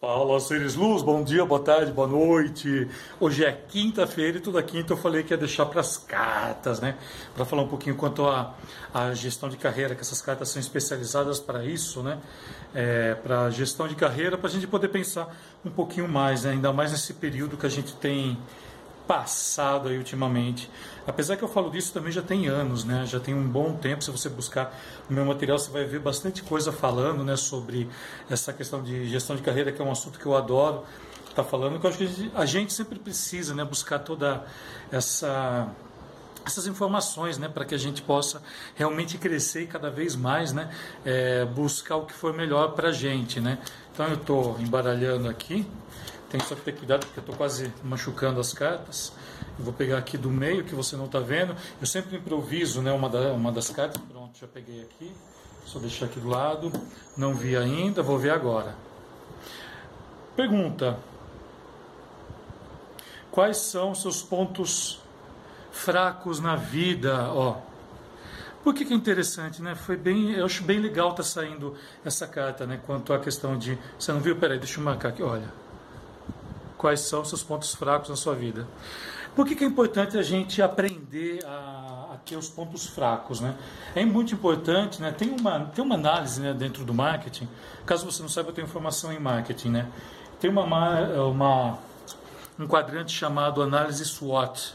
Fala, seres luz, bom dia, boa tarde, boa noite. Hoje é quinta-feira e toda quinta eu falei que ia deixar para as cartas, né? Para falar um pouquinho quanto à gestão de carreira, que essas cartas são especializadas para isso, né? É, para gestão de carreira, para a gente poder pensar um pouquinho mais, né? ainda mais nesse período que a gente tem passado aí ultimamente. Apesar que eu falo disso também já tem anos, né? Já tem um bom tempo. Se você buscar o meu material, você vai ver bastante coisa falando, né, sobre essa questão de gestão de carreira, que é um assunto que eu adoro estar tá falando. Que eu acho que a gente sempre precisa, né, buscar toda essa essas informações, né, para que a gente possa realmente crescer cada vez mais, né, é, buscar o que for melhor para a gente, né. Então eu estou embaralhando aqui tem só que ter cuidado porque eu estou quase machucando as cartas. Eu vou pegar aqui do meio que você não está vendo. Eu sempre improviso né, uma, da, uma das cartas. Pronto, já peguei aqui. Só deixar aqui do lado. Não vi ainda, vou ver agora. Pergunta: Quais são seus pontos fracos na vida? Ó, por que, que, é interessante, né? Foi bem, eu acho bem legal tá saindo essa carta, né? Quanto à questão de, você não viu? Peraí, deixa eu marcar aqui. Olha, quais são seus pontos fracos na sua vida. Por que, que é importante a gente aprender a, a, ter os pontos fracos? Né? É muito importante, né? tem, uma, tem uma análise né, dentro do marketing, caso você não saiba, eu tenho formação em marketing. Né? Tem uma, uma, um quadrante chamado análise SWOT,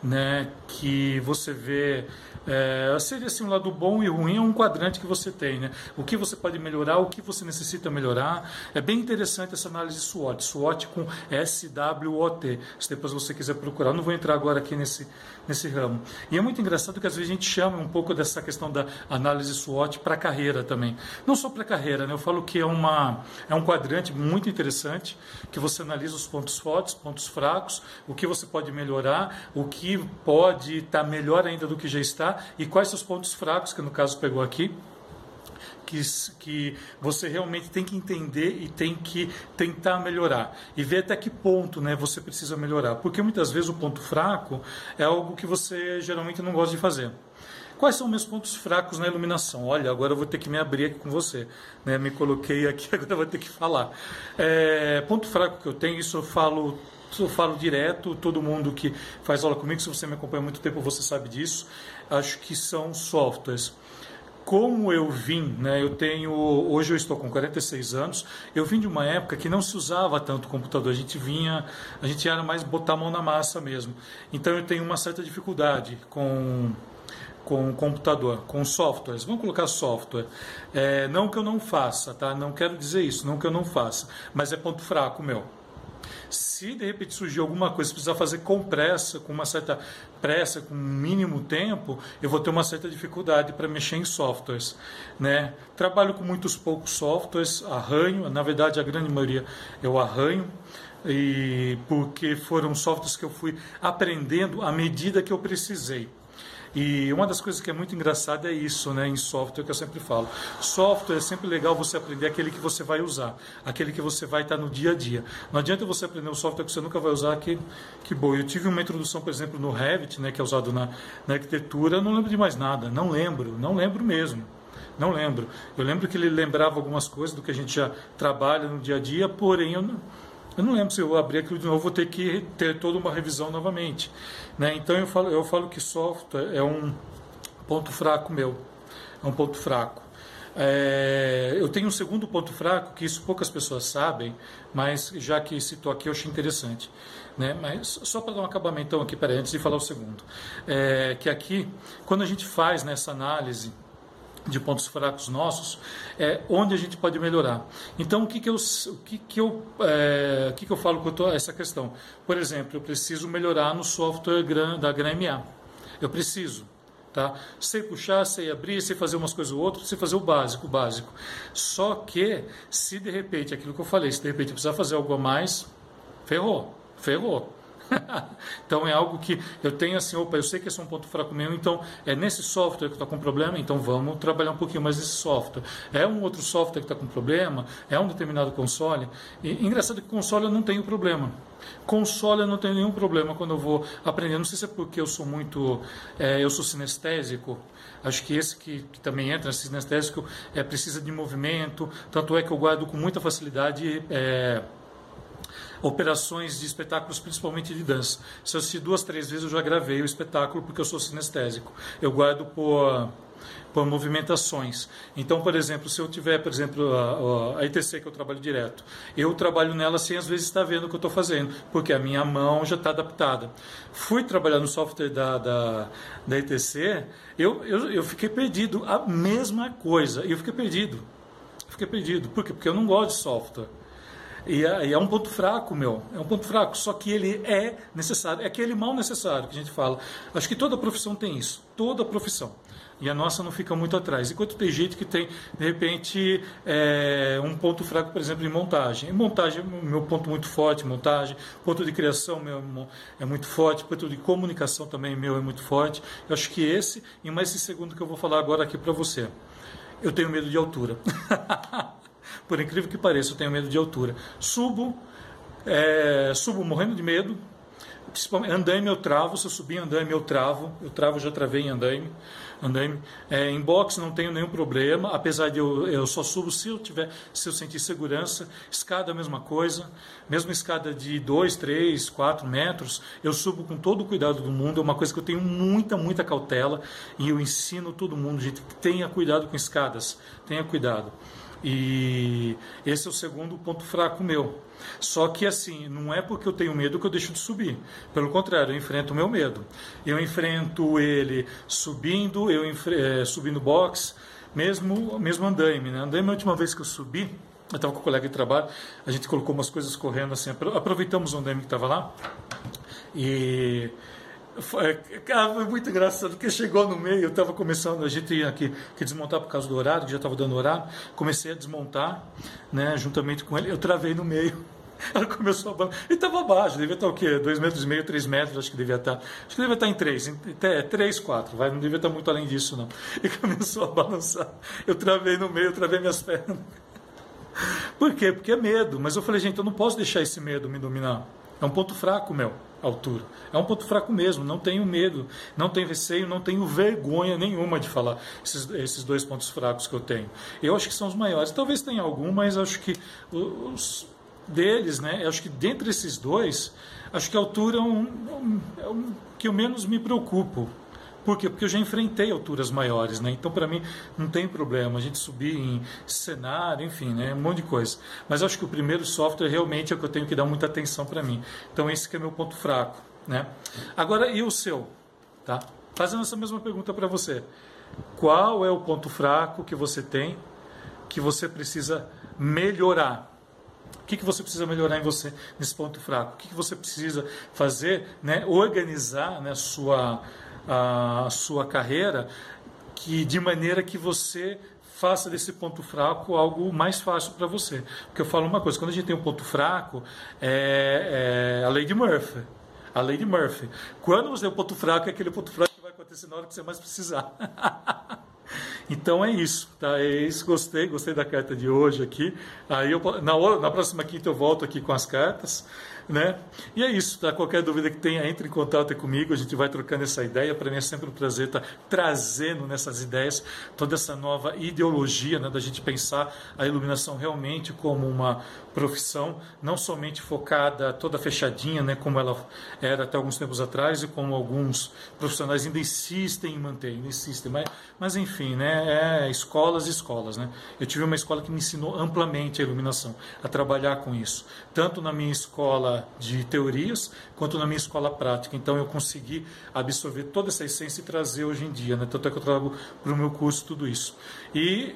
né, que você vê é, seria assim um lado bom e ruim é um quadrante que você tem, né? O que você pode melhorar, o que você necessita melhorar. É bem interessante essa análise SWOT, SWOT com S-W-O-T. Se depois você quiser procurar, não vou entrar agora aqui nesse, nesse ramo. E é muito engraçado que às vezes a gente chama um pouco dessa questão da análise SWOT para carreira também. Não só para carreira, né? Eu falo que é, uma, é um quadrante muito interessante que você analisa os pontos fortes, pontos fracos, o que você pode melhorar, o que pode estar tá melhor ainda do que já está e quais são os pontos fracos, que no caso pegou aqui, que, que você realmente tem que entender e tem que tentar melhorar. E ver até que ponto né, você precisa melhorar. Porque muitas vezes o ponto fraco é algo que você geralmente não gosta de fazer. Quais são meus pontos fracos na iluminação? Olha, agora eu vou ter que me abrir aqui com você. Né? Me coloquei aqui, agora eu vou ter que falar. É, ponto fraco que eu tenho, isso eu falo eu falo direto, todo mundo que faz aula comigo, se você me acompanha há muito tempo, você sabe disso. Acho que são softwares. Como eu vim, né, eu tenho, hoje eu estou com 46 anos, eu vim de uma época que não se usava tanto computador, a gente vinha, a gente era mais botar a mão na massa mesmo. Então eu tenho uma certa dificuldade com com computador, com softwares. Vamos colocar software. É, não que eu não faça, tá? Não quero dizer isso, não que eu não faça, mas é ponto fraco meu. Se de repente surgir alguma coisa, precisar fazer com pressa, com uma certa pressa, com um mínimo tempo, eu vou ter uma certa dificuldade para mexer em softwares. Né? Trabalho com muitos poucos softwares, arranho, na verdade a grande maioria eu arranho, e porque foram softwares que eu fui aprendendo à medida que eu precisei. E uma das coisas que é muito engraçada é isso, né, em software que eu sempre falo. Software é sempre legal você aprender aquele que você vai usar, aquele que você vai estar no dia a dia. Não adianta você aprender um software que você nunca vai usar, que, que bom. Eu tive uma introdução, por exemplo, no Revit, né, que é usado na, na arquitetura, não lembro de mais nada, não lembro, não lembro mesmo. Não lembro. Eu lembro que ele lembrava algumas coisas do que a gente já trabalha no dia a dia, porém eu não eu não lembro se eu abrir aquilo de novo, vou ter que ter toda uma revisão novamente. Né? Então eu falo, eu falo que software é um ponto fraco meu. É um ponto fraco. É, eu tenho um segundo ponto fraco, que isso poucas pessoas sabem, mas já que citou aqui, eu achei interessante. Né? Mas só para dar um acabamento aqui, peraí, antes de falar o segundo. É, que aqui, quando a gente faz nessa análise de pontos fracos nossos, é, onde a gente pode melhorar. Então, o que, que, eu, o que, que, eu, é, o que, que eu falo a essa questão? Por exemplo, eu preciso melhorar no software da GrandMA. Eu preciso. Tá? Sei puxar, sei abrir, sei fazer umas coisas ou outras, sei fazer o básico, o básico. Só que, se de repente, aquilo que eu falei, se de repente precisar fazer algo a mais, ferrou, ferrou. então é algo que eu tenho assim, opa, eu sei que esse é um ponto fraco meu, então é nesse software que está com problema, então vamos trabalhar um pouquinho mais nesse software. É um outro software que está com problema, é um determinado console. E engraçado que console eu não tenho problema. Console eu não tenho nenhum problema quando eu vou aprender. Não sei se é porque eu sou muito, é, eu sou sinestésico. Acho que esse que, que também entra sinestésico é precisa de movimento. Tanto é que eu guardo com muita facilidade. É, operações de espetáculos, principalmente de dança. Se eu assisti duas, três vezes, eu já gravei o espetáculo porque eu sou sinestésico. Eu guardo por, por movimentações. Então, por exemplo, se eu tiver, por exemplo, a, a ITC que eu trabalho direto, eu trabalho nela sem às vezes estar vendo o que eu estou fazendo, porque a minha mão já está adaptada. Fui trabalhar no software da, da, da ITC, eu, eu, eu fiquei perdido, a mesma coisa, eu fiquei perdido. Fiquei perdido. Por quê? Porque eu não gosto de software. E é, e é, um ponto fraco, meu. É um ponto fraco. Só que ele é necessário. É aquele mal necessário que a gente fala. Acho que toda profissão tem isso. Toda profissão. E a nossa não fica muito atrás. Enquanto tem gente que tem, de repente, é, um ponto fraco, por exemplo, em montagem. Em montagem, meu ponto muito forte, montagem. Ponto de criação meu é muito forte. Ponto de comunicação também meu é muito forte. Eu acho que esse, e mais esse segundo que eu vou falar agora aqui para você. Eu tenho medo de altura. Por incrível que pareça, eu tenho medo de altura. Subo, é, subo morrendo de medo. Andaime eu travo, se eu subir andaime eu travo. Eu travo, já travei em andaime. andaime. É, em boxe não tenho nenhum problema, apesar de eu, eu só subo se eu tiver, se eu sentir segurança. Escada a mesma coisa, mesmo escada de 2, 3, 4 metros, eu subo com todo o cuidado do mundo. É uma coisa que eu tenho muita, muita cautela e eu ensino todo mundo, gente, tenha cuidado com escadas, tenha cuidado. E esse é o segundo ponto fraco meu. Só que assim, não é porque eu tenho medo que eu deixo de subir. Pelo contrário, eu enfrento o meu medo. Eu enfrento ele subindo, eu é, subindo box, mesmo, mesmo andaime. Né? Andaime, a última vez que eu subi, eu estava com o colega de trabalho, a gente colocou umas coisas correndo assim, aproveitamos o andaime que estava lá. E foi, cara, foi muito engraçado, porque chegou no meio, eu estava começando, a gente ia aqui que desmontar por causa do horário, que já estava dando horário, comecei a desmontar, né, juntamente com ele, eu travei no meio. Ela começou a balançar. E estava baixo, devia estar o quê? Dois metros e meio, três metros, acho que devia estar. Acho que devia estar em três, até três, quatro, vai, não devia estar muito além disso, não. E começou a balançar. Eu travei no meio, eu travei minhas pernas. Por quê? Porque é medo. Mas eu falei, gente, eu não posso deixar esse medo me dominar. É um ponto fraco meu altura. É um ponto fraco mesmo, não tenho medo, não tenho receio, não tenho vergonha nenhuma de falar esses, esses dois pontos fracos que eu tenho. Eu acho que são os maiores. Talvez tenha algum, mas acho que os deles, né? Eu acho que dentre esses dois, acho que a altura é um, um, é um que eu menos me preocupo. Por quê? Porque eu já enfrentei alturas maiores, né? Então, para mim, não tem problema a gente subir em cenário, enfim, né? Um monte de coisa. Mas acho que o primeiro software realmente é o que eu tenho que dar muita atenção para mim. Então, esse que é meu ponto fraco, né? Agora, e o seu? Tá? Fazendo essa mesma pergunta para você. Qual é o ponto fraco que você tem que você precisa melhorar? O que, que você precisa melhorar em você nesse ponto fraco? O que, que você precisa fazer, né? Organizar né, sua a sua carreira, que de maneira que você faça desse ponto fraco algo mais fácil para você. Porque eu falo uma coisa, quando a gente tem um ponto fraco, é, é a lei de Murphy. A lei de Murphy. Quando você tem um ponto fraco, é aquele ponto fraco que vai acontecer na hora que você mais precisar. Então é isso, tá? É isso, gostei, gostei da carta de hoje aqui. Aí eu, na, na próxima quinta eu volto aqui com as cartas. Né? E é isso, tá? Qualquer dúvida que tenha, entre em contato comigo, a gente vai trocando essa ideia. Para mim é sempre um prazer estar tá trazendo nessas ideias toda essa nova ideologia né, da gente pensar a iluminação realmente como uma profissão, não somente focada, toda fechadinha, né, como ela era até alguns tempos atrás e como alguns profissionais ainda insistem em manter, ainda insistem. Mas, mas enfim, né, é escolas e escolas. Né? Eu tive uma escola que me ensinou amplamente a iluminação, a trabalhar com isso, tanto na minha de teorias quanto na minha escola prática. Então eu consegui absorver toda essa essência e trazer hoje em dia. Né? Tanto é que eu trago para o meu curso tudo isso. E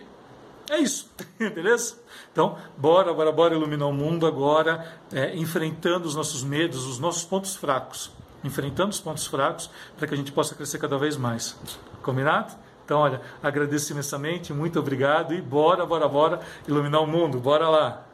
é isso, beleza? Então, bora, bora, bora iluminar o mundo agora, é, enfrentando os nossos medos, os nossos pontos fracos. Enfrentando os pontos fracos para que a gente possa crescer cada vez mais. Combinado? Então, olha, agradeço imensamente, muito obrigado e bora, bora, bora iluminar o mundo. Bora lá!